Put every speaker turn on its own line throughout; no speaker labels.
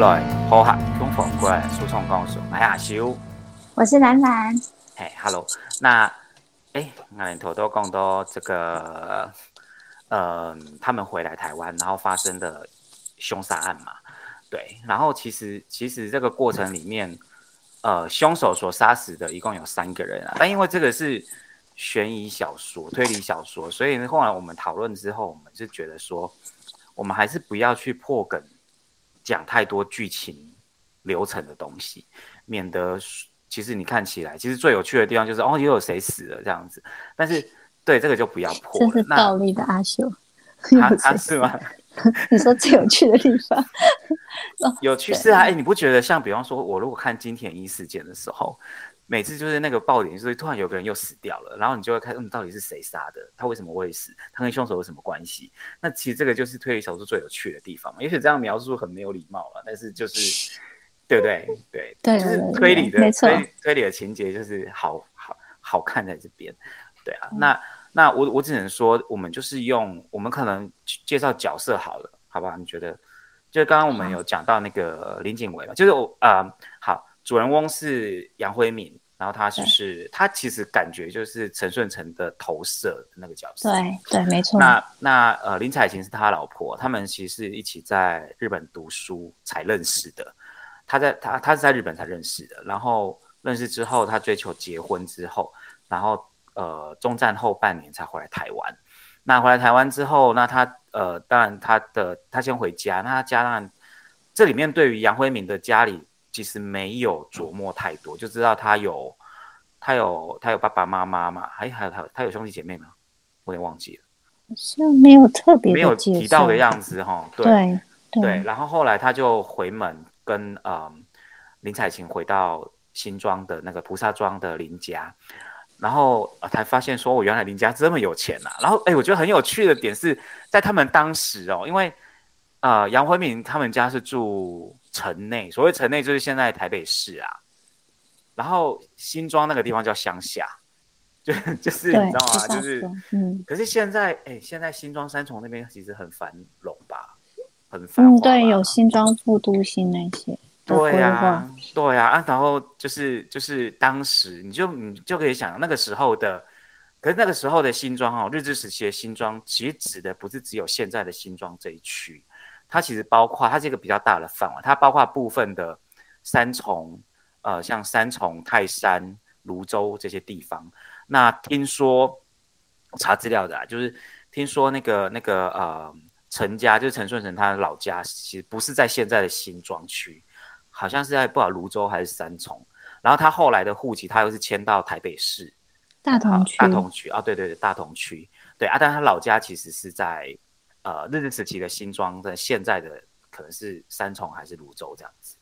来好客中佛过来诉讼告诉马亚修，
我是兰兰。
嘿，Hello，那哎，那你头都讲到这个，呃，他们回来台湾，然后发生的凶杀案嘛，对，然后其实其实这个过程里面，呃，凶手所杀死的一共有三个人啊，但因为这个是悬疑小说、推理小说，所以后来我们讨论之后，我们是觉得说，我们还是不要去破梗。讲太多剧情流程的东西，免得其实你看起来，其实最有趣的地方就是哦，又有谁死了这样子。但是对这个就不要破。
这是暴力的阿修，
他他是吗？
你说最有趣的地方，
有趣是啊，哎，你不觉得像比方说，我如果看金田一事件的时候。每次就是那个爆点，就是突然有个人又死掉了，然后你就会看，嗯，到底是谁杀的？他为什么会死？他跟凶手有什么关系？那其实这个就是推理小说最有趣的地方嘛。也许这样描述很没有礼貌了，但是就是，对不对？对，就是推理的推推理的情节就是好好好看在这边。对啊，那那我我只能说，我们就是用我们可能介绍角色好了，好不好？你觉得？就是刚刚我们有讲到那个林景伟嘛，就是我啊，好。主人翁是杨辉敏，然后他就是他其实感觉就是陈顺成的投射的那个角色。
对对，没错。
那那呃，林采琴是他老婆，他们其实一起在日本读书才认识的。他在他他是在日本才认识的，然后认识之后，他追求结婚之后，然后呃，中战后半年才回来台湾。那回来台湾之后，那他呃，当然他的他先回家，那他家当然这里面对于杨辉敏的家里。其实没有琢磨太多，就知道他有，他有，他有爸爸妈妈嘛？还还有他，他有兄弟姐妹吗？我也忘记了，
好像没有特别
没有提到的样子哈。
对
对，然后后来他就回门跟呃林采琴回到新庄的那个菩萨庄的林家，然后才发现说，我原来林家这么有钱呐。然后哎，我觉得很有趣的点是在他们当时哦，因为呃杨辉明他们家是住。城内，所谓城内就是现在台北市啊，然后新庄那个地方叫乡下，就 就是你知道吗？就是，嗯，可是现在，哎，现在新庄三重那边其实很繁荣吧，很繁华。嗯，
对，有新庄副都心那些。
对呀，对呀，啊，然后就是就是当时你就你就可以想那个时候的，可是那个时候的新庄哦，日治时期的新庄，其实指的不是只有现在的新庄这一区。它其实包括，它是一个比较大的范围，它包括部分的三重，呃，像三重、泰山、泸州这些地方。那听说查资料的，就是听说那个那个呃，陈家就是陈顺成他的老家，其实不是在现在的新庄区，好像是在不知道泸州还是三重。然后他后来的户籍，他又是迁到台北市
大同区，
大同区啊，对对对，大同区，对啊，但他老家其实是在。呃，日治时期的新庄在现在的可能是三重还是泸州这样子。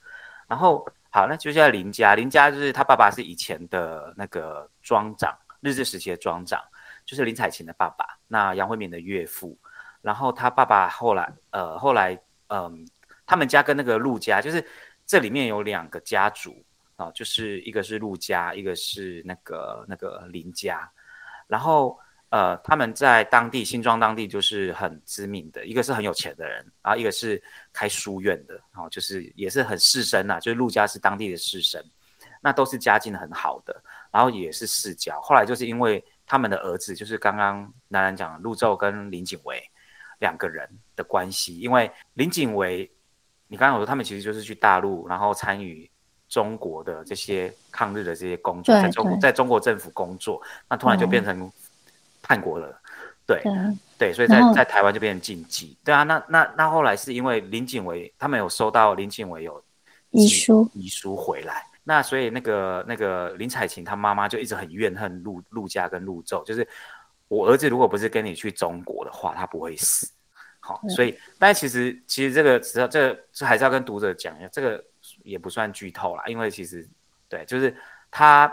然后好，那接下来林家，林家就是他爸爸是以前的那个庄长，日治时期的庄长，就是林采琴的爸爸，那杨惠敏的岳父。然后他爸爸后来，呃，后来，嗯，他们家跟那个陆家，就是这里面有两个家族啊，就是一个是陆家，一个是那个那个林家，然后。呃，他们在当地新庄当地就是很知名的，一个是很有钱的人，然后一个是开书院的，然后就是也是很士绅呐，就是陆家是当地的士绅，那都是家境很好的，然后也是世交。后来就是因为他们的儿子，就是刚刚楠楠讲陆宙跟林景维两个人的关系，因为林景维，你刚刚我说他们其实就是去大陆，然后参与中国的这些抗日的这些工作，在中国在中国政府工作，那突然就变成。叛国了，对对，所以在在台湾就变成禁忌。对啊，那那那后来是因为林景维他们有收到林景维有
遗书
遗书回来，那所以那个那个林采琴她妈妈就一直很怨恨陆陆家跟陆宙，就是我儿子如果不是跟你去中国的话，他不会死。好，所以但其实其实这个只要这个这还是要跟读者讲一下，这个也不算剧透啦，因为其实对，就是他。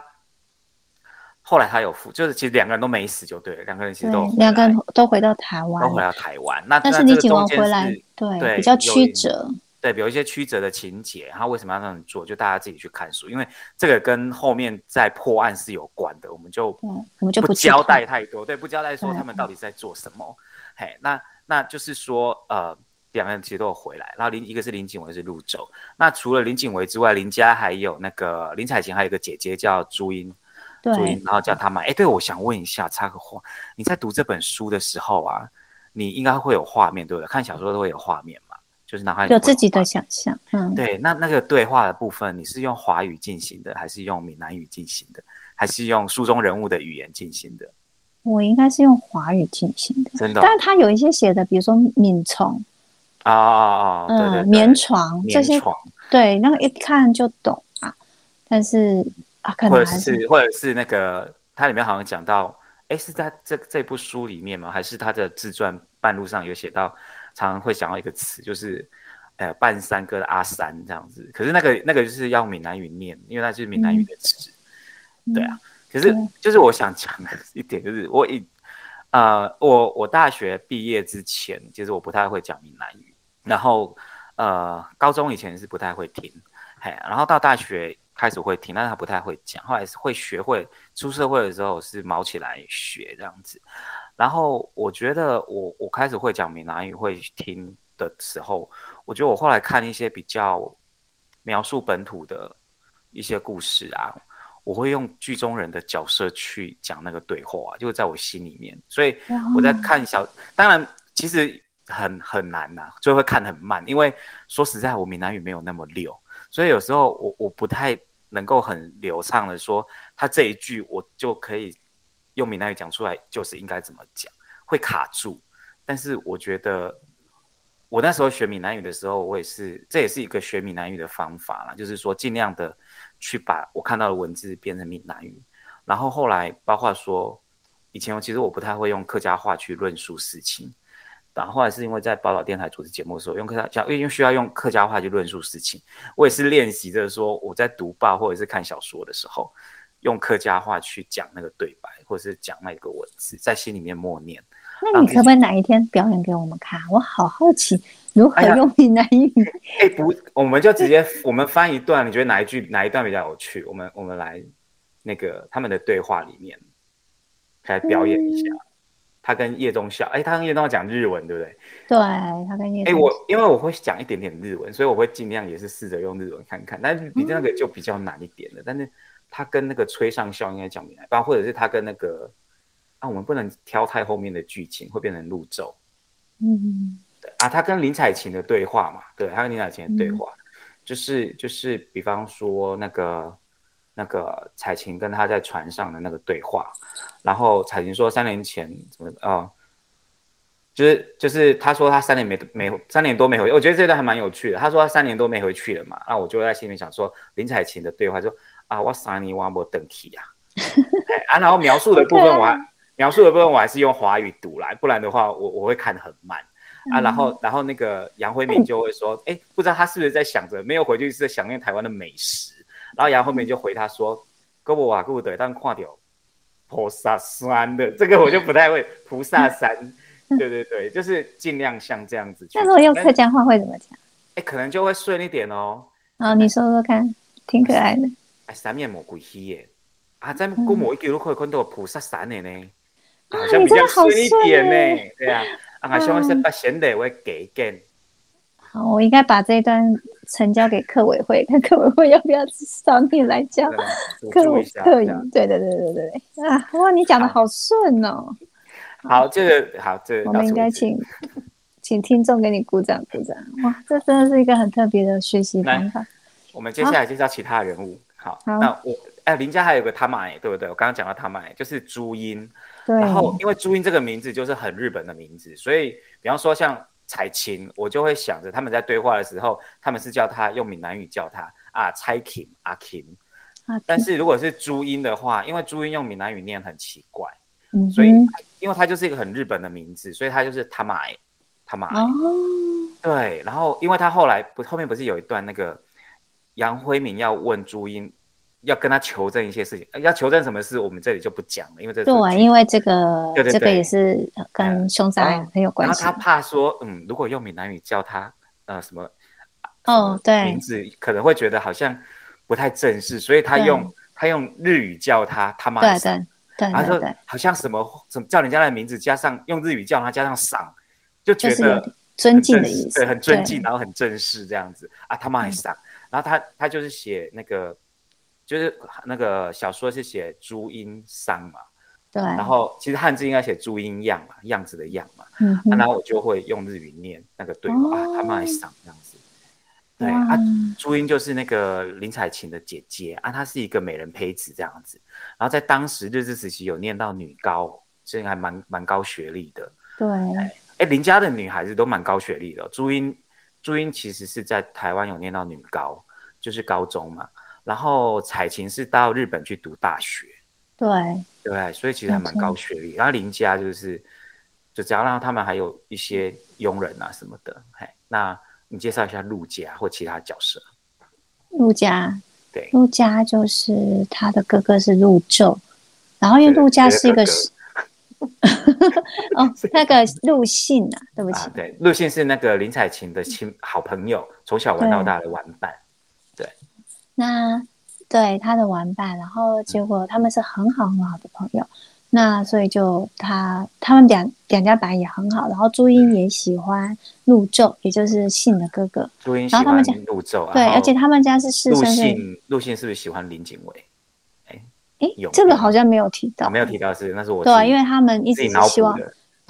后来他有复，就是其实两个人都没死就对了，两个人其实都
两个人都回到台湾，
都回到台湾。那
但是李景文回来，对比较曲折，
对有一些曲折的情节。他为什么要这样做？就大家自己去看书，因为这个跟后面在破案是有关的，我们就
我们就
不交代太多，对，不交代说他们到底在做什么。嘿，那那就是说，呃，两个人其实都有回来。然后林一个是林景维是陆州，那除了林景维之外，林家还有那个林彩琴，还有一个姐姐叫朱茵，朱茵，然后叫他买。哎，对，我想问一下，插个话，你在读这本书的时候啊，你应该会有画面，对不对？看小说都会有画面嘛，就是脑海
有自己的想象。嗯，
对，那那个对话的部分，你是用华语进行的，还是用闽南语进行的，还是用书中人物的语言进行的？
我应该是用华语进行的，
真的。
但是他有一些写的，比如说敏虫
啊啊啊，嗯，
棉床这些，对，那个一看就懂啊。但是啊，可能
或者是或者是那个，它里面好像讲到，哎，是在这这部书里面吗？还是他的自传半路上有写到，常常会想到一个词，就是呃，半山哥的阿三这样子。可是那个那个就是要闽南语念，因为那是闽南语的词，对啊。可是，就是我想讲的一点，就是我一，呃，我我大学毕业之前，其实我不太会讲闽南语，然后，呃，高中以前是不太会听，嘿，然后到大学开始会听，但是他不太会讲，后来是会学会，出社会的时候是毛起来学这样子，然后我觉得我我开始会讲闽南语会听的时候，我觉得我后来看一些比较描述本土的一些故事啊。我会用剧中人的角色去讲那个对话，就在我心里面。所以我在看小，当然其实很很难呐，就会看很慢。因为说实在，我闽南语没有那么溜，所以有时候我我不太能够很流畅的说他这一句，我就可以用闽南语讲出来，就是应该怎么讲，会卡住。但是我觉得我那时候学闽南语的时候，我也是，这也是一个学闽南语的方法啦，就是说尽量的。去把我看到的文字变成闽南语，然后后来包括说，以前我其实我不太会用客家话去论述事情，然后后来是因为在报道电台主持节目的时候用客家讲，因为需要用客家话去论述事情，我也是练习着说我在读报或者是看小说的时候，用客家话去讲那个对白，或者是讲那个文字，在心里面默念。
那你可不可以哪一天表演给我们看？我好好奇。如何用闽南语？
哎，不，我们就直接我们翻一段，你觉得哪一句哪一段比较有趣？我们我们来那个他们的对话里面来表演一下。他跟叶忠孝，哎，他跟叶忠孝讲日文，对不对？
对，他跟叶。
哎，我因为我会讲一点点日文，所以我会尽量也是试着用日文看看。但是比那个就比较难一点了。但是他跟那个崔上孝应该讲闽南，包括或者是他跟那个啊，我们不能挑太后面的剧情，会变成路咒。嗯。啊，他跟林采琴的对话嘛，对，他跟林采琴的对话，就是就是，比方说那个那个彩琴跟他在船上的那个对话，然后彩琴说三年前怎么啊，就是就是他说他三年没没三年多没回，我觉得这段还蛮有趣的。他说他三年多没回去了嘛，那我就在心里想说林采琴的对话说啊，我三年我没登去呀，啊，然后描述的部分我还描述的部分我还是用华语读来，不然的话我我会看得很慢。啊，然后，然后那个杨辉敏就会说，哎，不知道他是不是在想着没有回去是在想念台湾的美食。然后杨后面就回他说，哥布瓦固的，但跨掉菩萨山的，这个我就不太会。菩萨山，对对对，就是尽量像这样子。
那如果用客家话会怎么讲？
哎，可能就会顺一点哦。
啊，你说说看，挺可爱的。
哎，三面魔鬼戏耶！啊，在古某一句都可以看到菩萨山的呢，好像比较顺一点呢，对啊。啊，希望是把闲的会给给。
好，我应该把这一段呈交给客委会，看客委会要不要找你来教客客语。对对对对对啊！哇，你讲的好顺哦。
好，这个好，这
我们应该请请听众给你鼓掌鼓掌。哇，这真的是一个很特别的学习方法。
我们接下来介绍其他人物。好，那我哎，林家还有个他妈对不对？我刚刚讲到他妈就是朱茵。然后，因为朱茵这个名字就是很日本的名字，所以比方说像彩琴，我就会想着他们在对话的时候，他们是叫他用闽南语叫他啊，蔡琴阿琴。但是如果是朱茵的话，因为朱茵用闽南语念很奇怪，所以因为他就是一个很日本的名字，所以他就是他买他买。哦。对，然后因为他后来不后面不是有一段那个杨辉明要问朱茵。要跟他求证一些事情，要求证什么事，我们这里就不讲了，因为这
对，因为这个这个也是跟凶杀案很有关
系。然后他怕说，嗯，如果用闽南语叫他，呃，什么，
哦，对，
名字可能会觉得好像不太正式，所以他用他用日语叫他他妈，
对对对，
他说好像什么什么叫人家的名字，加上用日语叫他加上赏，就觉得
尊敬的意思，
对，很尊敬，然后很正式这样子啊。他妈还赏，然后他他就是写那个，就是那个小说是写朱茵桑嘛，
对。
然后其实汉字应该写朱茵样嘛，样子的样嘛。
嗯。
然后我就会用日语念那个对话啊，他们还上这样子。对啊，朱茵就是那个林采琴的姐姐啊，她是一个美人胚子这样子。然后在当时日治时期有念到女高，所以还蛮蛮高学历的。
对。
哎，林家的女孩子都蛮高学历的。朱茵，朱茵其实是在台湾有念到女高，就是高中嘛。然后彩琴是到日本去读大学。
对。
对，所以其实还蛮高学历。然后林家就是，就只要让他们还有一些佣人啊什么的。嘿，那你介绍一下陆家或其他角色。
陆家，
对，
陆家就是他的哥哥是陆宙，然后因为陆家是一个是。哦，那个陆信啊，对不起，
对，陆信是那个林采琴的亲好朋友，从小玩到大的玩伴，对，
那对他的玩伴，然后结果他们是很好很好的朋友，那所以就他他们两两家本来也很好，然后朱茵也喜欢陆宙，也就是信的哥哥，
朱茵。喜欢陆宙，
对，而且他们家是世
陆信，陆信是不是喜欢林景伟？
哎，这个好像没有提到，
没有提到是，那是我
对，因为他们一直希望，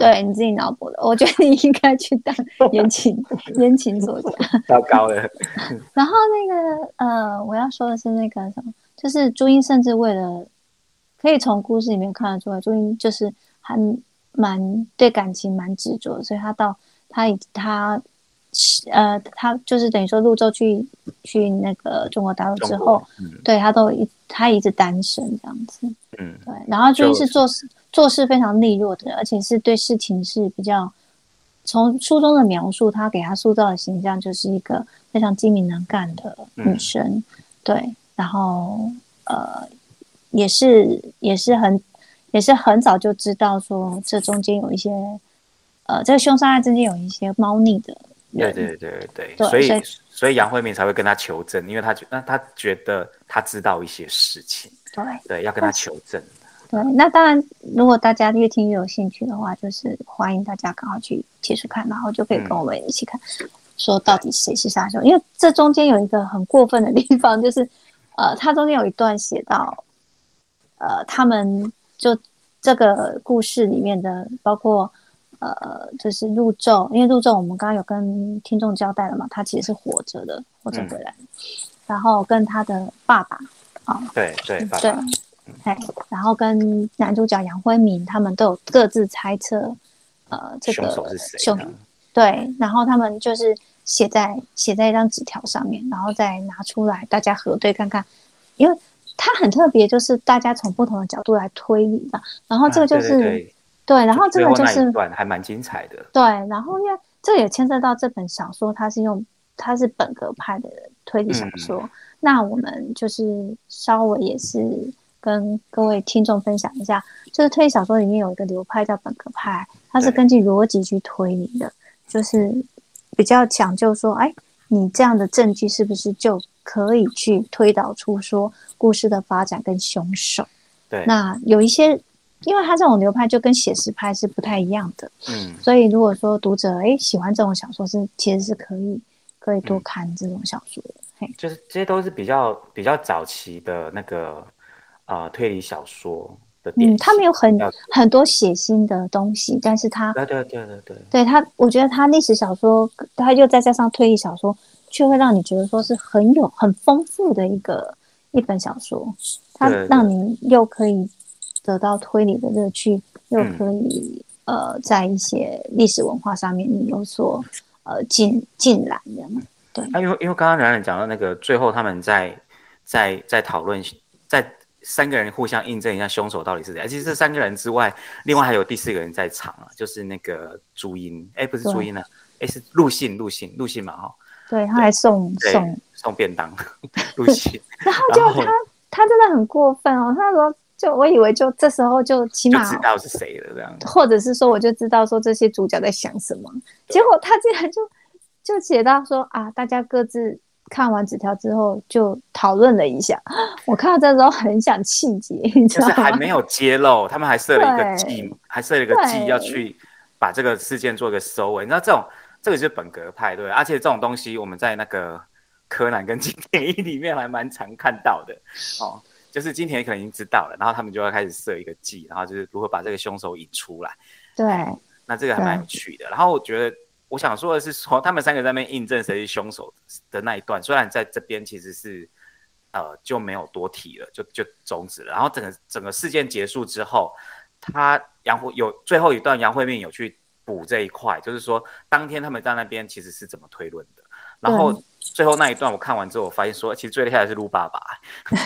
对你自己脑补的，我觉得你应该去当言情言情作家，
糟糕了。
然后那个呃，我要说的是那个什么，就是朱茵甚至为了可以从故事里面看得出来，朱茵就是还蛮对感情蛮执着，所以她到她以她。呃，她就是等于说，陆洲去去那个中国大陆之后，对她都一他一直单身这样子，
嗯，
对。然后朱茵是做事做事非常利落的，而且是对事情是比较从书中的描述，他给他塑造的形象就是一个非常精明能干的女生，对。然后呃，也是也是很也是很早就知道说这中间有一些呃，这个凶杀案中间有一些猫腻的。
对对对对对，所以所以杨慧敏才会跟他求证，因为他觉那他觉得他知道一些事情，
对
对，要跟他求证。
对，那当然，如果大家越听越有兴趣的话，就是欢迎大家赶快去接触看，然后就可以跟我们一起看，说到底谁是杀手。因为这中间有一个很过分的地方，就是呃，它中间有一段写到，呃，他们就这个故事里面的包括。呃，就是陆宙，因为陆宙我们刚刚有跟听众交代了嘛，他其实是活着的，活着回来，然后跟他的爸爸啊，
对对对，
哎，然后跟男主角杨辉明他们都有各自猜测，呃，这个
凶手是谁？
对，然后他们就是写在写在一张纸条上面，然后再拿出来大家核对看看，因为它很特别，就是大家从不同的角度来推理的，然后这个就是。对，然后这个就是
还蛮精彩的。
对，然后因为这也牵涉到这本小说，它是用它是本格派的推理小说。那我们就是稍微也是跟各位听众分享一下，就是推理小说里面有一个流派叫本格派，它是根据逻辑去推理的，就是比较讲究说，哎，你这样的证据是不是就可以去推导出说故事的发展跟凶手？
对，
那有一些。因为他这种流派就跟写实派是不太一样的，
嗯，
所以如果说读者哎喜欢这种小说，是其实是可以可以多看这种小说的，嘿，
就是这些都是比较比较早期的那个呃推理小说的，嗯，
他们有很很多血腥的东西，但是他
对对对对对，
对他，我觉得他历史小说，他又再加上推理小说，却会让你觉得说是很有很丰富的一个一本小说，它让你又可以。得到推理的乐趣，又可以呃，在一些历史文化上面你有所呃进进来的嘛？对。
啊，因为因为刚刚冉冉讲到那个最后他们在在在讨论，在三个人互相印证一下凶手到底是谁。其实这三个人之外，另外还有第四个人在场啊，就是那个朱茵。哎，不是朱茵呢，哎是陆信，陆信，陆信嘛哈。
对，他还送送
送便当，陆信。
然后就他他真的很过分哦，他说。就我以为就这时候就起码
知道是谁了这样，
或者是说我就知道说这些主角在想什么，结果他竟然就就写到说啊，大家各自看完纸条之后就讨论了一下，我看到这时候很想气结，就是？
还没有揭露，他们还设了一个计，还设了一个计要去把这个事件做一个收尾。你知道这种这个就是本格派对，而且这种东西我们在那个柯南跟金田一里面还蛮常看到的 哦。就是金田一可能已经知道了，然后他们就要开始设一个计，然后就是如何把这个凶手引出来。
对，
那这个还蛮有趣的。然后我觉得我想说的是，说他们三个在那边印证谁是凶手的那一段，虽然在这边其实是呃就没有多提了，就就终止了。然后整个整个事件结束之后，他杨慧有最后一段杨慧敏有去补这一块，就是说当天他们在那边其实是怎么推论的。然后最后那一段我看完之后，我发现说，其实最厉害的是鹿爸爸。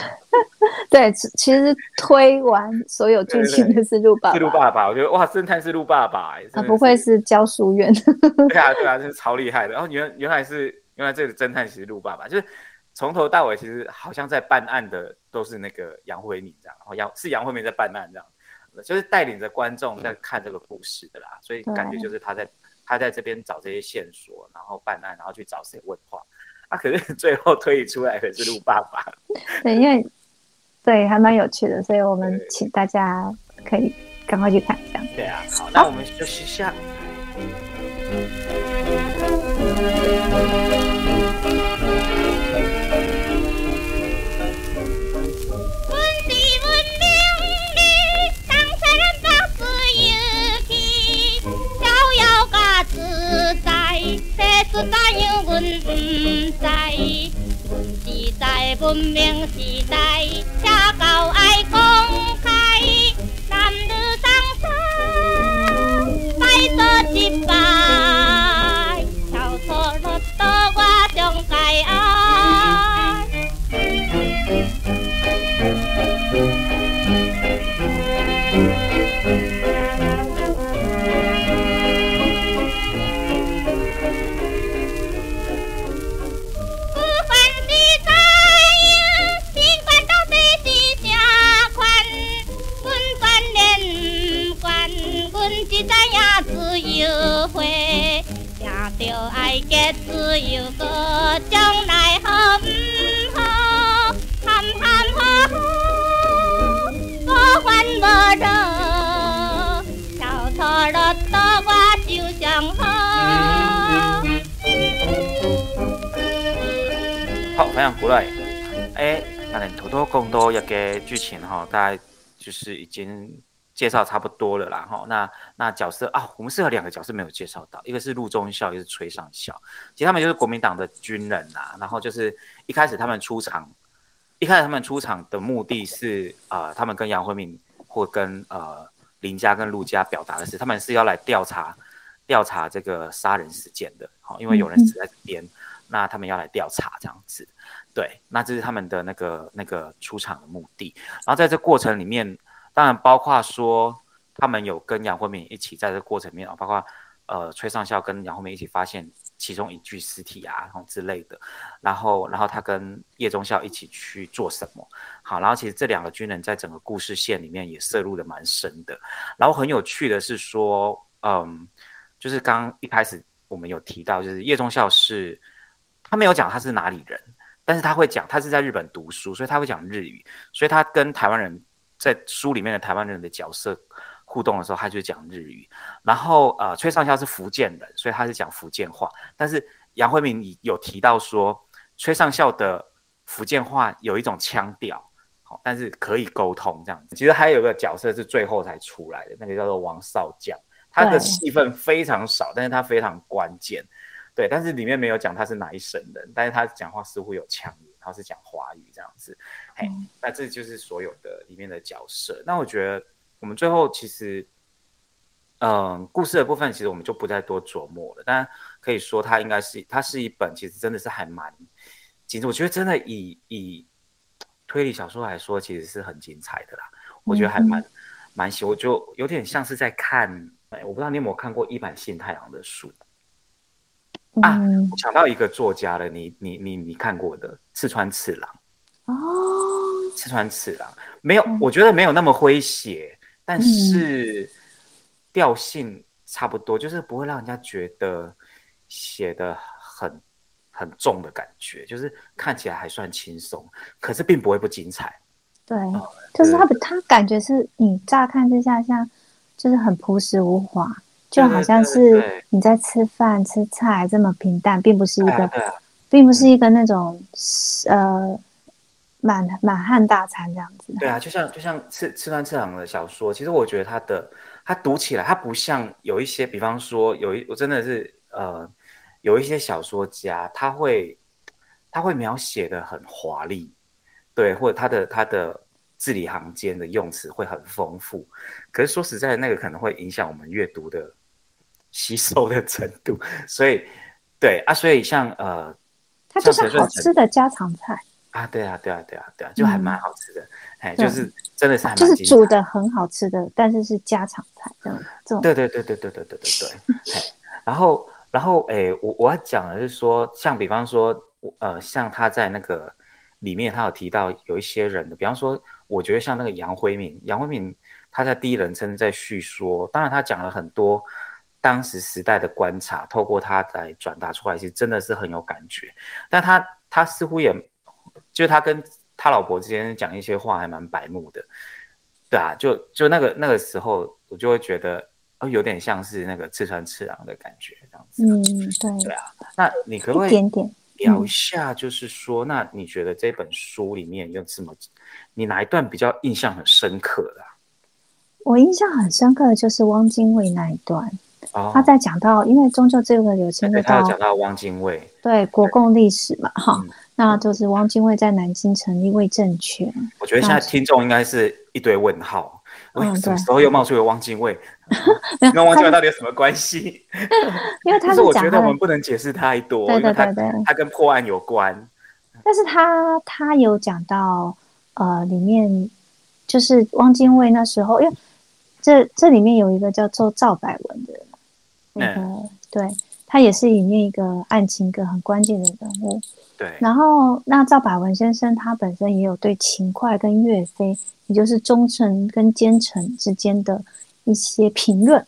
对，其实推完所有剧情的是鹿爸爸。
是陆爸爸，我觉得哇，侦探是鹿爸爸，
他不会是教书院。
对啊，对啊，这是超厉害的。然后原原来是原来这个侦探其实鹿爸爸，就是从头到尾其实好像在办案的都是那个杨慧敏这样，然后杨是杨慧敏在办案这样，就是带领着观众在看这个故事的啦，所以感觉就是他在。他在这边找这些线索，然后办案，然后去找谁问话。啊，可是最后推理出来可是陆爸爸。
对，因为对还蛮有趣的，所以我们请大家可以赶快去看一下。
对啊，好，那我们休息一下。
怎样，阮不知。阮是在文明时代，恰够爱公开，男女同车，拜做一拜，
非常鼓励。哎，那你偷偷更多一个剧情哈，大概就是已经。介绍差不多了啦，哈，那那角色啊，我们是有两个角色没有介绍到，一个是陆中校，一个是崔上校，其实他们就是国民党的军人呐，然后就是一开始他们出场，一开始他们出场的目的是啊，他们跟杨惠敏或跟呃林家跟陆家表达的是，他们是要来调查调查这个杀人事件的，好，因为有人死在这边，那他们要来调查这样子，对，那这是他们的那个那个出场的目的，然后在这过程里面。当然，包括说他们有跟杨慧敏一起在这过程里面啊，包括呃崔上校跟杨慧敏一起发现其中一具尸体啊，然后之类的，然后然后他跟叶忠孝一起去做什么？好，然后其实这两个军人在整个故事线里面也涉入的蛮深的。然后很有趣的是说，嗯，就是刚一开始我们有提到，就是叶忠孝是他没有讲他是哪里人，但是他会讲他是在日本读书，所以他会讲日语，所以他跟台湾人。在书里面的台湾人的角色互动的时候，他就讲日语。然后呃，崔上校是福建人，所以他是讲福建话。但是杨慧明有提到说，崔上校的福建话有一种腔调，好，但是可以沟通这样子。其实还有个角色是最后才出来的，那个叫做王少将，他的戏份非常少，但是他非常关键。对，但是里面没有讲他是哪一省人，但是他讲话似乎有腔音，然后是讲华语这样子。哎，那这就是所有的里面的角色。那我觉得我们最后其实，嗯，故事的部分其实我们就不再多琢磨了。但可以说它应该是，它是一本其实真的是还蛮其实。我觉得真的以以推理小说来说，其实是很精彩的啦。我觉得还蛮蛮喜，我就有点像是在看，哎，我不知道你有没有看过一版信太郎的书啊？我想到一个作家了，你你你你看过的赤川次郎。哦，赤川次郎没有，我觉得没有那么诙谐，但是调性差不多，就是不会让人家觉得写的很很重的感觉，就是看起来还算轻松，可是并不会不精彩。
对，就是他他感觉是你乍看之下像就是很朴实无华，就好像是你在吃饭吃菜这么平淡，并不是一个，并不是一个那种呃满满汉大餐这样子。
对啊，就像就像赤赤川次郎的小说，其实我觉得他的他读起来，他不像有一些，比方说有一我真的是呃有一些小说家，他会他会描写的很华丽，对，或者他的他的字里行间的用词会很丰富，可是说实在的，那个可能会影响我们阅读的吸收的程度，所以对啊，所以像呃
它就是好吃的家常菜，
啊，对啊，对啊，对啊，对啊，就还蛮好吃的，哎、
对
就是真的是还蛮
就是煮的很好吃的，但是是家常菜这样这种。
对对对对对对对对对。然后然后哎，我我要讲的是说，像比方说，呃，像他在那个里面，他有提到有一些人的，比方说，我觉得像那个杨辉敏，杨辉敏他在第一人称在叙说，当然他讲了很多当时时代的观察，透过他来转达出来，其实真的是很有感觉。但他他似乎也，就是他跟他老婆之间讲一些话，还蛮白目的。对啊，就就那个那个时候，我就会觉得，哦，有点像是那个刺穿次郎的感觉这样子。
嗯，对，
对啊，那你可不可以
一点点。
聊一下，就是说，那你觉得这本书里面有什么，你哪一段比较印象很深刻的啊、
我印象很深刻的就是汪精卫那一段，
哦，
他在讲到，因为终究这个有牵
对
涉到
他有讲到汪精卫，
对国共历史嘛，哈
嗯，
那就是汪精卫在南京成立魏政权，
我觉得现在听众应该是一堆问号，喂，
嗯
什么时候又冒出了汪精卫？
没有
跟汪精卫到底有什么关系？
因为他
是我觉得我们不能解释太多，
对对对
他跟破案有关。
但是他他有讲到，呃，里面就是汪精卫那时候，因为这这里面有一个叫做赵百文的那个，
嗯
对他也是里面一个案情一个很关键的人物。
对，
然后那赵百文先生他本身也有对秦桧跟岳飞，也就是忠臣跟奸臣之间的一些评论。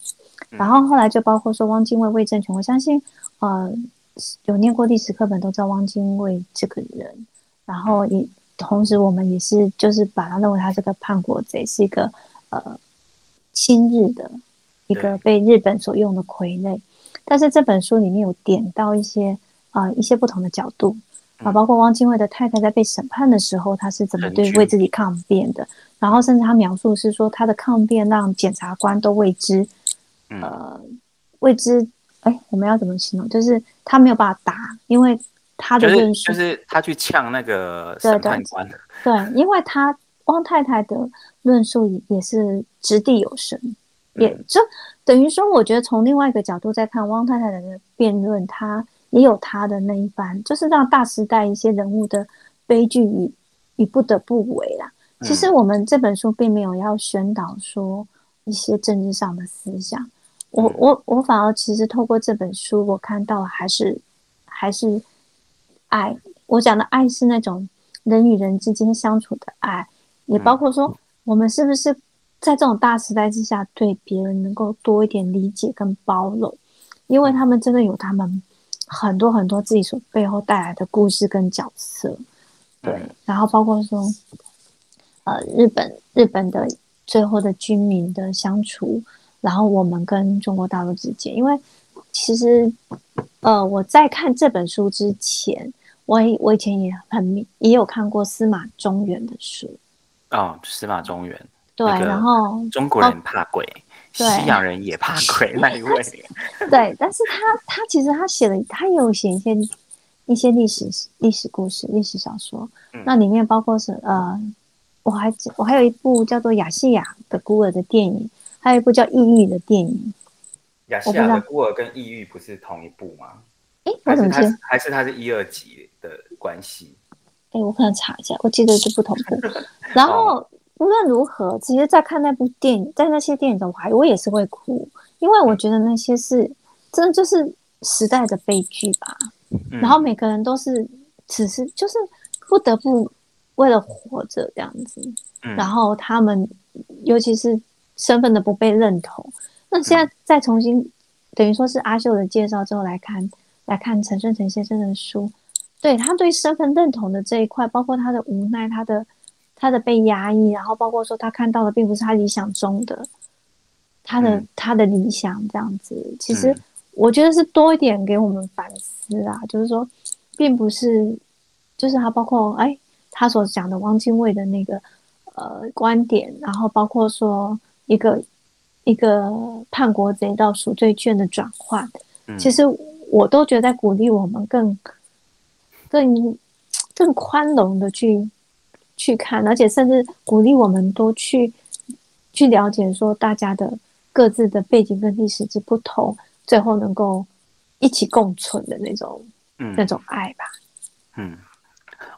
嗯
然后后来就包括说汪精卫魏政权，我相信呃有念过历史课本都知道汪精卫这个人，然后也同时我们也是就是把他认为他是个叛国贼，是一个呃亲日的一个被日本所用的傀儡。但是这本书里面有点到一些啊、呃一些不同的角度。啊，
嗯。
包括汪精卫的太太在被审判的时候，他是怎么对为自己抗辩的，然后甚至他描述是说他的抗辩让检察官都为之
嗯，
呃为之哎我们要怎么形容？就是他没有办法答，因为他的
就是
论述
就是他去呛那个审判官，
对，因为他汪太太的论述也是掷地有声，也
嗯
就等于说，我觉得从另外一个角度再看汪太太的辩论，她也有她的那一番，就是让大时代一些人物的悲剧与与不得不为啦。其实
嗯
我们这本书并没有要宣导说一些政治上的思想，我
嗯
我我反而其实透过这本书，我看到还是还是爱。我讲的爱是那种人与人之间相处的爱，也包括说我们是不是在这种大时代之下，对别人能够多一点理解跟包容，因为他们真的有他们很多很多自己所背后带来的故事跟角色。对。
嗯，
然后包括说，呃，日本日本的最后的军民的相处，然后我们跟中国大陆之间，因为其实，呃，我在看这本书之前，我以我以前也很迷也有看过司马中原的书，
哦，司马中原，
对，然后
中国人怕鬼，西洋人也怕鬼那一位，
对，但是他他其实他写的，他有写一些一些历史历史故事、历史小说，
嗯
那里面包括是呃，我还记我还有一部叫做《亚细亚的孤儿》的电影，还有一部叫《异域》的电影。
亚细
我不知道
亚的孤儿跟异域不是同一部吗？
哎，我怎么记
还是他是一二级的关系？
哎，我可能查一下，我记得是不同步。然后无论如何，其实，在看那部电影，在那些电影中，我还我也是会哭，因为我觉得那些是真的就是时代的悲剧吧。
嗯。
然后每个人都是只是就是不得不为了活着这样子，
嗯。
然后他们尤其是身份的不被认同，那现
嗯。
在再重新等于说是阿秀的介绍之后来看来看陈顺成先生的书，对他对身份认同的这一块，包括他的无奈，他的他的被压抑，然后包括说他看到的并不是他理想中的他的、
嗯。
他的理想这样子。其实
嗯
我觉得是多一点给我们反思啊，就是说，并不是，就是他包括哎，他所讲的汪精卫的那个呃观点，然后包括说一个一个叛国贼到赎罪券的转换，
嗯。
其实我都觉得在鼓励我们更更更宽容的去去看，而且甚至鼓励我们多去去了解说大家的各自的背景跟历史之不同，最后能够一起共存的那种
嗯
那种爱吧。
嗯，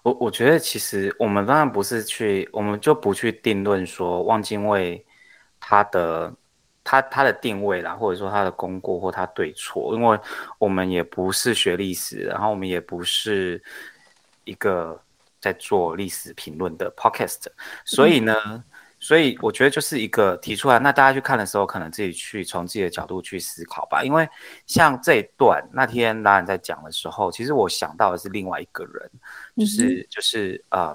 我我觉得其实我们当然不是去，我们就不去定论说汪精卫他的他他的定位啦，或者说他的功过或他对错，因为我们也不是学历史，然后我们也不是一个在做历史评论的 podcast，所以呢。所以我觉得就是一个提出来，那大家去看的时候，可能自己去从自己的角度去思考吧。因为像这一段那天拉人在讲的时候，其实我想到的是另外一个人，就是、就是嗯，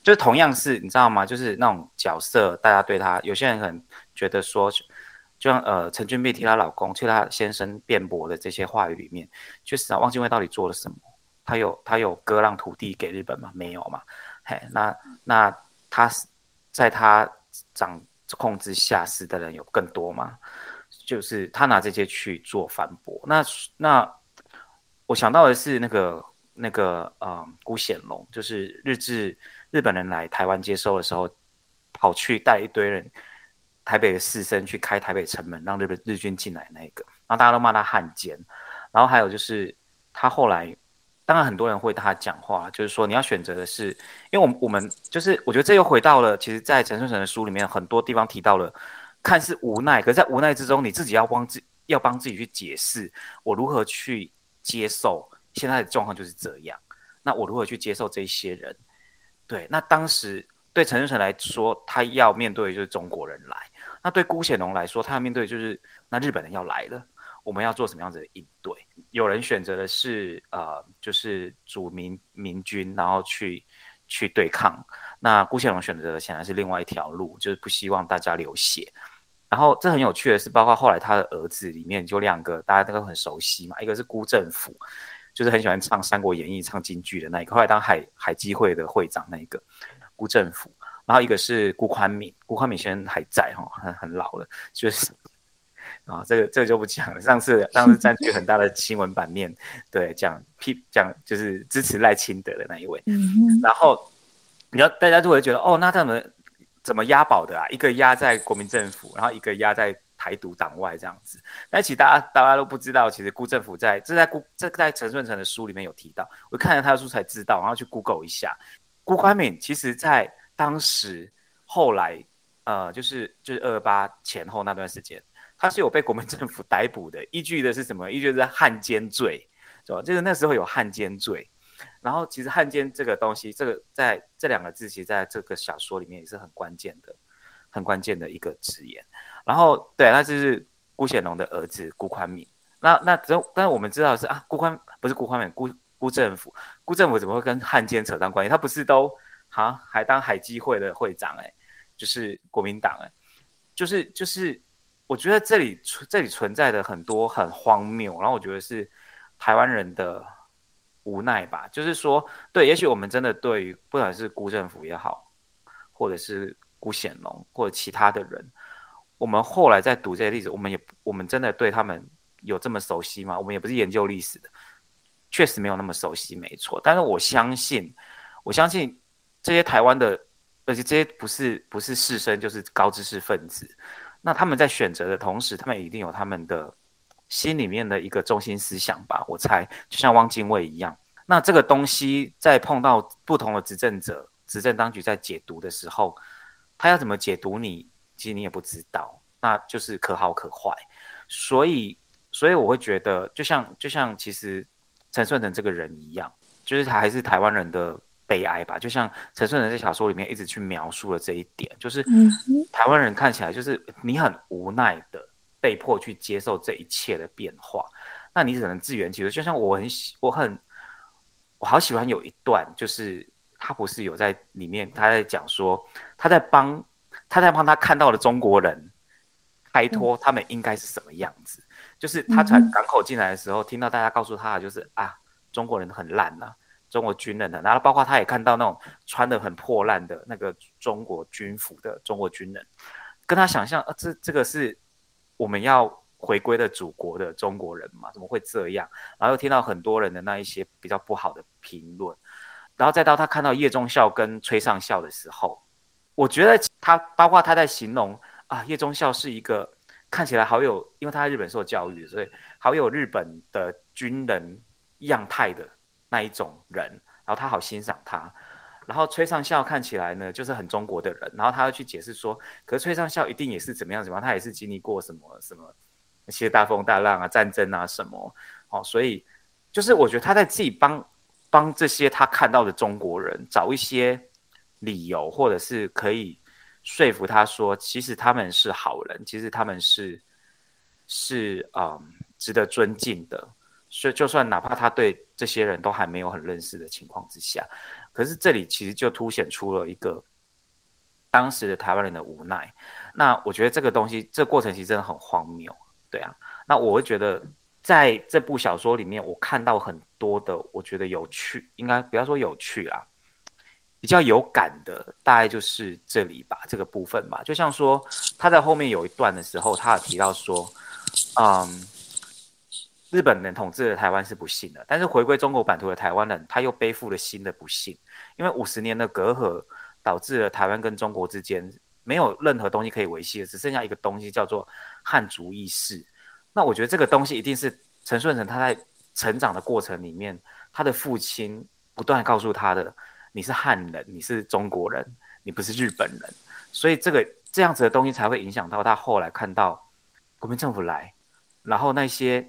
就是同样是你知道吗？就是那种角色，大家对他有些人可能觉得说，就像呃陈俊碧替她老公替她先生辩驳的这些话语里面，确实啊，汪精卫到底做了什么？他有他有割让土地给日本吗？没有嘛。嘿，那那他是在他掌控之下死的人有更多吗？就是他拿这些去做反驳。那那我想到的是那个那个呃辜显龙，就是日治日本人来台湾接收的时候，跑去带一堆人台北的士绅去开台北城门，让日本日军进来那个，然后大家都骂他汉奸。然后还有就是他后来，当然很多人会他讲话，就是说你要选择的是，因为我们我们就是我觉得这又回到了，其实，在陈顺成的书里面很多地方提到了，看似无奈，可是在无奈之中，你自己要帮自要帮自己去解释，我如何去接受现在的状况就是这样，那我如何去接受这些人？对，那当时对陈顺成来说，他要面对的就是中国人来；那对辜显龙来说，他要面对就是那日本人要来了。我们要做什么样子的应对？有人选择的是呃，就是主民民军，然后去去对抗。那辜显龙选择的显然是另外一条路，就是不希望大家流血。然后这很有趣的是，包括后来他的儿子里面就两个，大家都很熟悉嘛，一个是辜振甫，就是很喜欢唱《三国演义》、唱京剧的那一个，后来当海海基会的会长那一个辜振甫。然后一个是辜宽敏，辜宽敏先生还在哈，很很老了，就是。啊，这个这个就不讲了。上次上次占据很大的新闻版面，对，讲批讲就是支持赖清德的那一位。
嗯，
然后，你要大家就会觉得，哦，那他们怎么押宝的啊？一个押在国民政府，然后一个押在台独党外这样子。但其实大家大家都不知道，其实辜政府在这在辜这在陈顺成的书里面有提到，我看了他的书才知道，然后去 Google 一下，辜宽敏其实在当时后来呃，就是就是二二八前后那段时间。他是有被国民政府逮捕的，依据的是什么？依据是汉奸罪，是吧？就是那时候有汉奸罪。然后其实汉奸这个东西，这个在这两个字，其实在这个小说里面也是很关键的，很关键的一个字眼。然后对，那就是辜显龙的儿子辜宽敏。那那只但是我们知道是啊，辜宽不是辜宽敏，辜辜政府，辜政府怎么会跟汉奸扯上关系？他不是都好还当海基会的会长哎、就是国民党哎、就是就是。我觉得这里存这里存在的很多很荒谬，然后我觉得是台湾人的无奈吧。就是说，对，也许我们真的对于不管是辜政府也好，或者是辜显龙或者其他的人，我们后来在读这些例子，我们也我们真的对他们有这么熟悉吗？我们也不是研究历史的，确实没有那么熟悉，没错。但是我相信，我相信这些台湾的，而且这些不是不是士绅，就是高知识分子。那他们在选择的同时，他们一定有他们的心里面的一个中心思想吧？我猜，就像汪精卫一样。那这个东西在碰到不同的执政者、执政当局在解读的时候，他要怎么解读你，其实你也不知道，那就是可好可坏。所以，所以我会觉得，就像就像其实陈顺成这个人一样，就是他还是台湾人的。悲哀吧，就像陈胜人在小说里面一直去描述了这一点，就是台湾人看起来就是你很无奈的被迫去接受这一切的变化，那你只能自圆其说。就像我很喜，我很我好喜欢有一段，就是他不是有在里面他在讲说他在帮他在帮他看到的中国人开脱他们应该是什么样子。就是他从港口进来的时候，听到大家告诉他，就是啊，中国人很烂呐，中国军人的，然后包括他也看到那种穿的很破烂的那个中国军服的中国军人，跟他想象，啊，这这个是我们要回归的祖国的中国人嘛？怎么会这样？然后又听到很多人的那一些比较不好的评论，然后再到他看到叶忠孝跟崔尚孝的时候。我觉得他包括他在形容啊，叶忠孝是一个看起来好有，因为他在日本受教育，所以好有日本的军人样态的那一种人，然后他好欣赏他。然后崔尚孝看起来呢，就是很中国的人，然后他要去解释说，可是崔尚孝一定也是怎么样怎么样，他也是经历过什么什么那些大风大浪啊、战争啊什么哦，所以就是我觉得他在自己帮帮这些他看到的中国人找一些。理由，或者是可以说服他说，其实他们是好人，其实他们是是嗯值得尊敬的。所以，就算哪怕他对这些人都还没有很认识的情况之下，可是这里其实就凸显出了一个当时的台湾人的无奈。那我觉得这个东西，这过程其实真的很荒谬，对啊。那我会觉得，在这部小说里面，我看到很多的，我觉得有趣，应该不要说有趣啊。比较有感的大概就是这里吧，这个部分吧。就像说他在后面有一段的时候，他有提到说，嗯，日本人统治了台湾是不幸的，但是回归中国版图的台湾人，他又背负了新的不幸，因为五十年的隔阂导致了台湾跟中国之间没有任何东西可以维系的，只剩下一个东西叫做汉族意识。那我觉得这个东西一定是陈顺成他在成长的过程里面，他的父亲不断告诉他的。你是汉人，你是中国人，你不是日本人，所以这个这样子的东西才会影响到他后来看到国民政府来，然后那些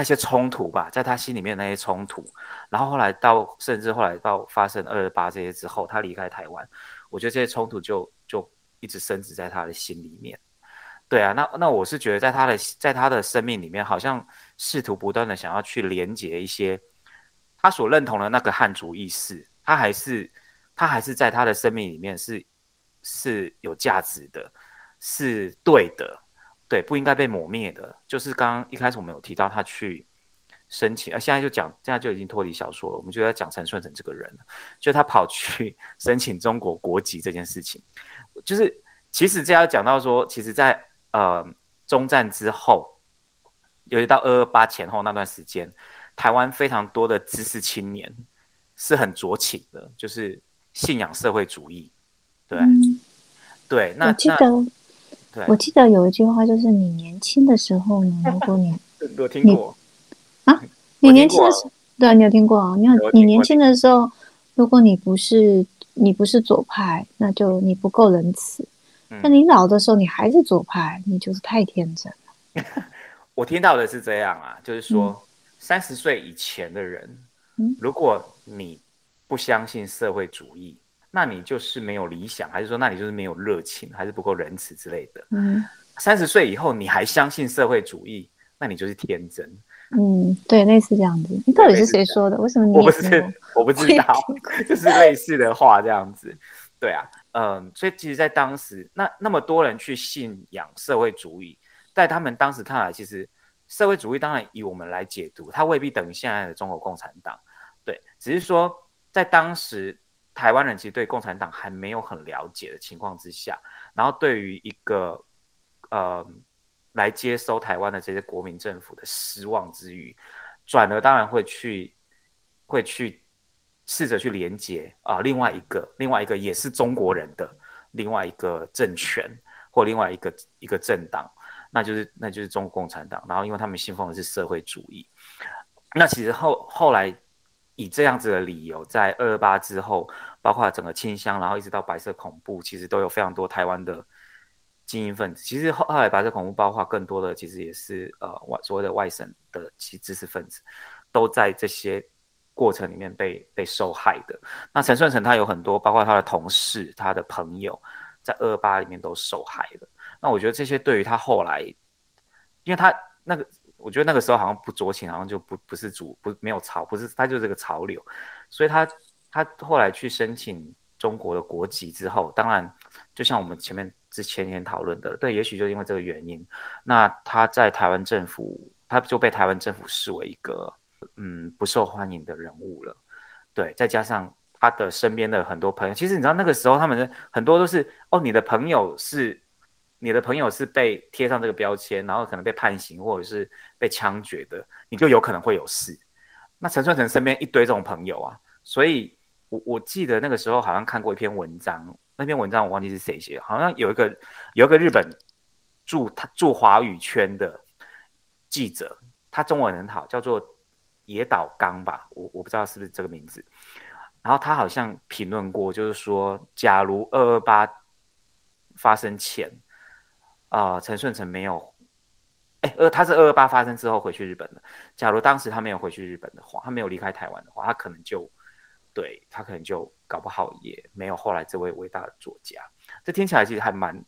那些冲突吧，在他心里面那些冲突，然后后来到甚至后来到发生二二八这些之后，他离开台湾，我觉得这些冲突就就一直深植在他的心里面。对啊，那那我是觉得在他的在他的生命里面，好像试图不断的想要去连接一些他所认同的那个汉族意识。他还是，他还是在他的生命里面是是有价值的，是对的，对，不应该被抹灭的。就是刚刚一开始我们有提到他去申请，而现在就讲，现在就已经脱离小说了。我们就在讲陈顺成这个人，就他跑去 申请中国国籍这件事情，就是其实这要讲到说，其实，在呃中战之后，尤其到二二八前后那段时间，台湾非常多的知识青年。是很酌情的，就是信仰社会主义，对，对。那
我记得，
对，
我记得有一句话，就是你年轻的时候呢，如果你
我听过。
啊，你年轻的时候，对，你有听过啊？你有你年轻的时候，如果你不是你不是左派，那就你不够仁慈；那你老的时候，你还是左派，你就是太天真了。
我听到的是这样啊，就是说三十岁以前的人。如果你不相信社会主义，那你就是没有理想，还是说那你就是没有热情，还是不够仁慈之类的？嗯，三十岁以后你还相信社会主义，那你就是天真。
嗯，对，类似这样子。你到底是谁说的？为什么你
我不是我不知道，就是类似的话这样子。对啊，嗯，所以其实，在当时那那么多人去信仰社会主义，在他们当时看来，其实社会主义当然以我们来解读，它未必等于现在的中国共产党。对，只是说在当时台湾人其实对共产党还没有很了解的情况之下，然后对于一个呃来接收台湾的这些国民政府的失望之余，转而当然会去会去试着去连接啊另外一个另外一个也是中国人的另外一个政权或另外一个一个政党，那就是那就是中国共产党。然后因为他们信奉的是社会主义，那其实后后来。以这样子的理由，在二二八之后，包括整个清乡，然后一直到白色恐怖，其实都有非常多台湾的精英分子。其实后后来白色恐怖包括更多的，其实也是呃外所谓的外省的其知识分子，都在这些过程里面被被受害的。那陈顺成他有很多，包括他的同事、他的朋友，在二二八里面都受害了。那我觉得这些对于他后来，因为他那个。我觉得那个时候好像不酌情，好像就不不是主不没有潮，不是他就是个潮流，所以他他后来去申请中国的国籍之后，当然就像我们前面之前也讨论的，对，也许就因为这个原因，那他在台湾政府，他就被台湾政府视为一个嗯不受欢迎的人物了。对，再加上他的身边的很多朋友，其实你知道那个时候他们很多都是哦，你的朋友是你的朋友是被贴上这个标签，然后可能被判刑或者是被枪决的，你就有可能会有事。那陈顺成身边一堆这种朋友啊，所以我我记得那个时候好像看过一篇文章，那篇文章我忘记是谁写，好像有一个有一个日本驻他驻华语圈的记者，他中文很好，叫做野岛刚吧，我我不知道是不是这个名字。然后他好像评论过，就是说，假如二二八发生前，啊，陈顺成没有。哎，二他是二二八发生之后回去日本的。假如当时他没有回去日本的话，他没有离开台湾的话，他可能就对他可能就搞不好也没有后来这位伟大的作家。这听起来其实还蛮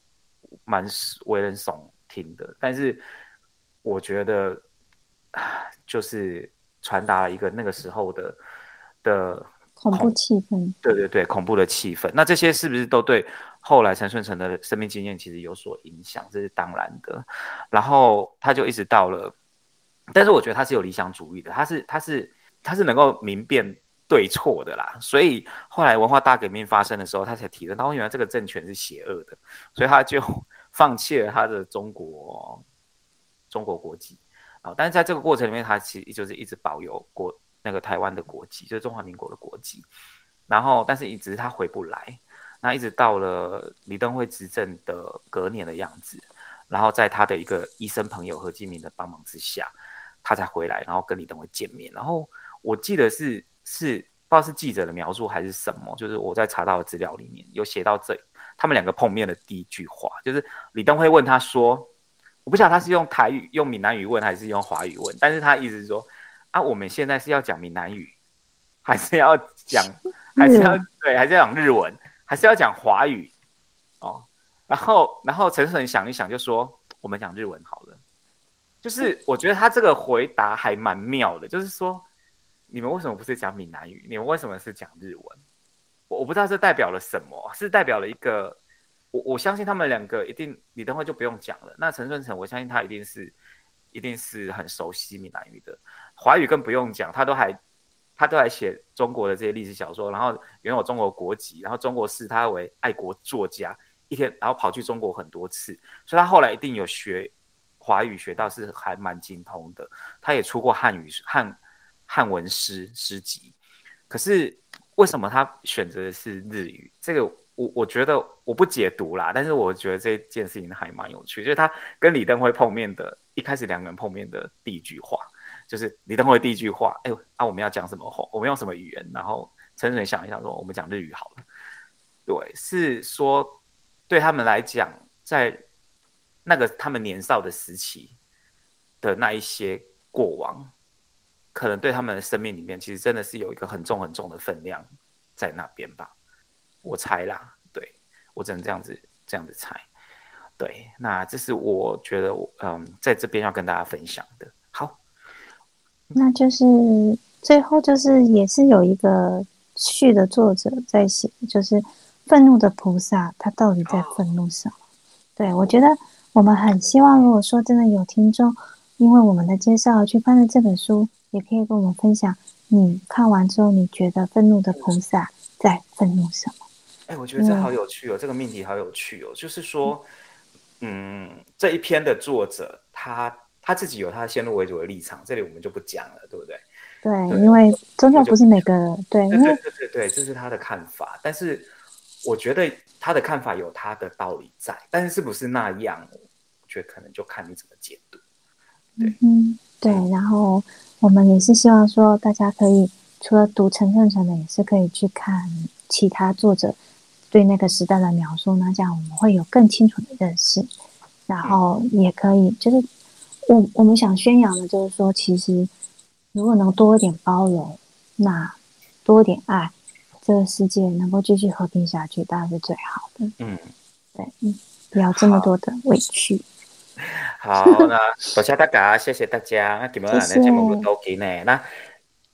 蛮为人耸听的，但是我觉得就是传达了一个那个时候的的。
恐怖气氛，
对对对，恐怖的气氛。那这些是不是都对后来陈顺成的生命经验其实有所影响？这是当然的。然后他就一直到了，但是我觉得他是有理想主义的，他是他是他是能够明辨对错的啦。所以后来文化大革命发生的时候，他才提到，哦，原来这个政权是邪恶的，所以他就 放弃了他的中国中国国籍啊。但是在这个过程里面，他其实就是一直保有国。那个台湾的国籍就是中华民国的国籍，然后但是一直他回不来，那一直到了李登辉执政的隔年的样子，然后在他的一个医生朋友何继明的帮忙之下，他才回来，然后跟李登辉见面。然后我记得是是不知道是记者的描述还是什么，就是我在查到的资料里面有写到这他们两个碰面的第一句话，就是李登辉问他说，我不晓得他是用台语、用闽南语问还是用华语问，但是他意思是说。啊，我们现在是要讲闽南语，还是要讲，还是要对，还是要讲日文，还是要讲华语？哦，然后，然后陈顺想一想，就说我们讲日文好了。就是我觉得他这个回答还蛮妙的，就是说你们为什么不是讲闽南语？你们为什么是讲日文？我我不知道这代表了什么，是代表了一个，我我相信他们两个一定李登辉就不用讲了。那陈顺成，我相信他一定是一定是很熟悉闽南语的。华语更不用讲，他都还他都还写中国的这些历史小说，然后拥有中国国籍，然后中国视他为爱国作家，一天然后跑去中国很多次，所以他后来一定有学华语，学到是还蛮精通的。他也出过汉语汉汉文诗诗集，可是为什么他选择的是日语？这个我我觉得我不解读啦，但是我觉得这件事情还蛮有趣，就是他跟李登辉碰面的一开始两个人碰面的第一句话。就是你等会第一句话，哎，啊，我们要讲什么话？我们用什么语言？然后陈水想一想，说我们讲日语好了。对，是说对他们来讲，在那个他们年少的时期的那一些过往，可能对他们的生命里面，其实真的是有一个很重很重的分量在那边吧。我猜啦，对我只能这样子这样子猜。对，那这是我觉得，嗯，在这边要跟大家分享的。
那就是最后就是也是有一个序的作者在写，就是愤怒的菩萨他到底在愤怒什么？对我觉得我们很希望，如果说真的有听众，因为我们的介绍去翻了这本书，也可以跟我们分享，你看完之后你觉得愤怒的菩萨在愤怒什么？
哎，我觉得这好有趣哦，这个命题好有趣哦，就是说，嗯，这一篇的作者他。他自己有他先入为主的立场，这里我们就不讲了，对不对？
对，因为宗教不是每个对，因为
对对对，这是他的看法。但是我觉得他的看法有他的道理在，但是是不是那样，我觉得可能就看你怎么解读。对，
嗯，对。然后我们也是希望说，大家可以除了读陈胜成的，也是可以去看其他作者对那个时代的描述，那这样我们会有更清楚的认识。然后也可以就是。我我们想宣扬的就是说，其实如果能多一点包容，那多一点爱，这个世界能够继续和平下去，当然是最好的。嗯，对，嗯，不要这么多的委屈。
好，那多谢大家，谢谢大家。那今天的节目都给呢。那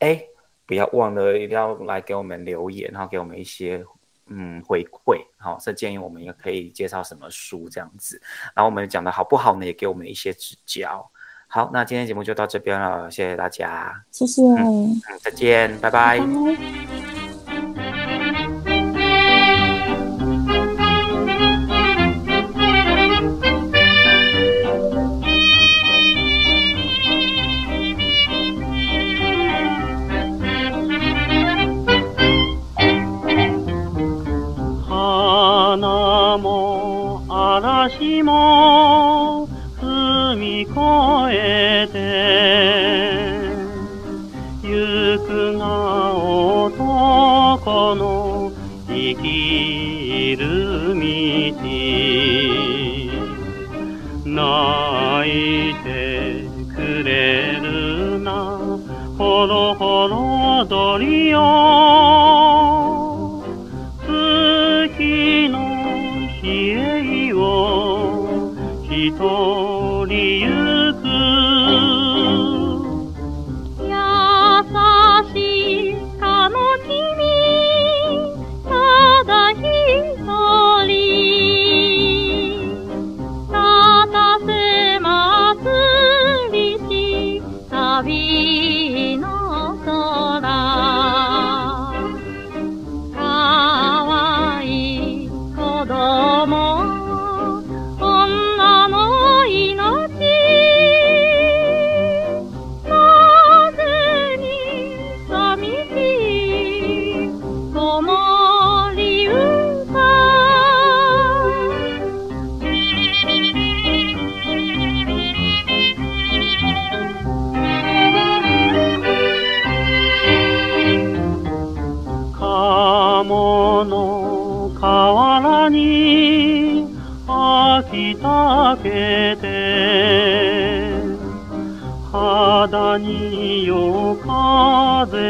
哎，不要忘了一定要来给我们留言，然后给我们一些嗯回馈，好，是建议我们也可以介绍什么书这样子，然后我们讲的好不好呢，也给我们一些指教。好，那今天节目就到这边了，谢谢大家，
谢谢，
嗯，再见，拜拜。
泣いてくれるな。ほろほろ鳥よ月の冷えを。一人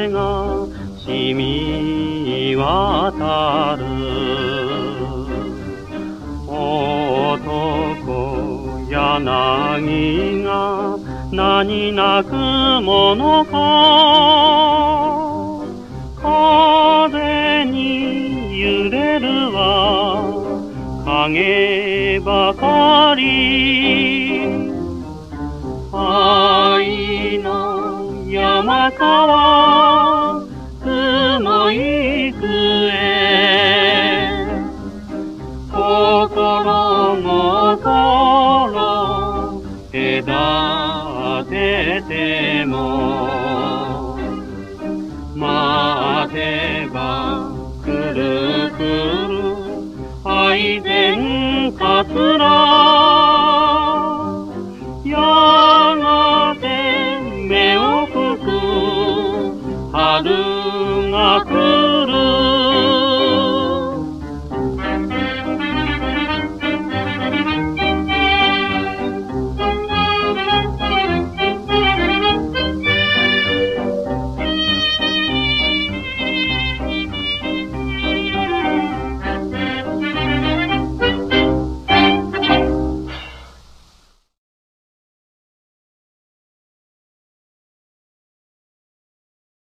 風が染み渡る。男柳が何泣くものか。風に揺れるは影ばかり。山川雲行くへ心心隔てても待てばくるくる愛伝かつら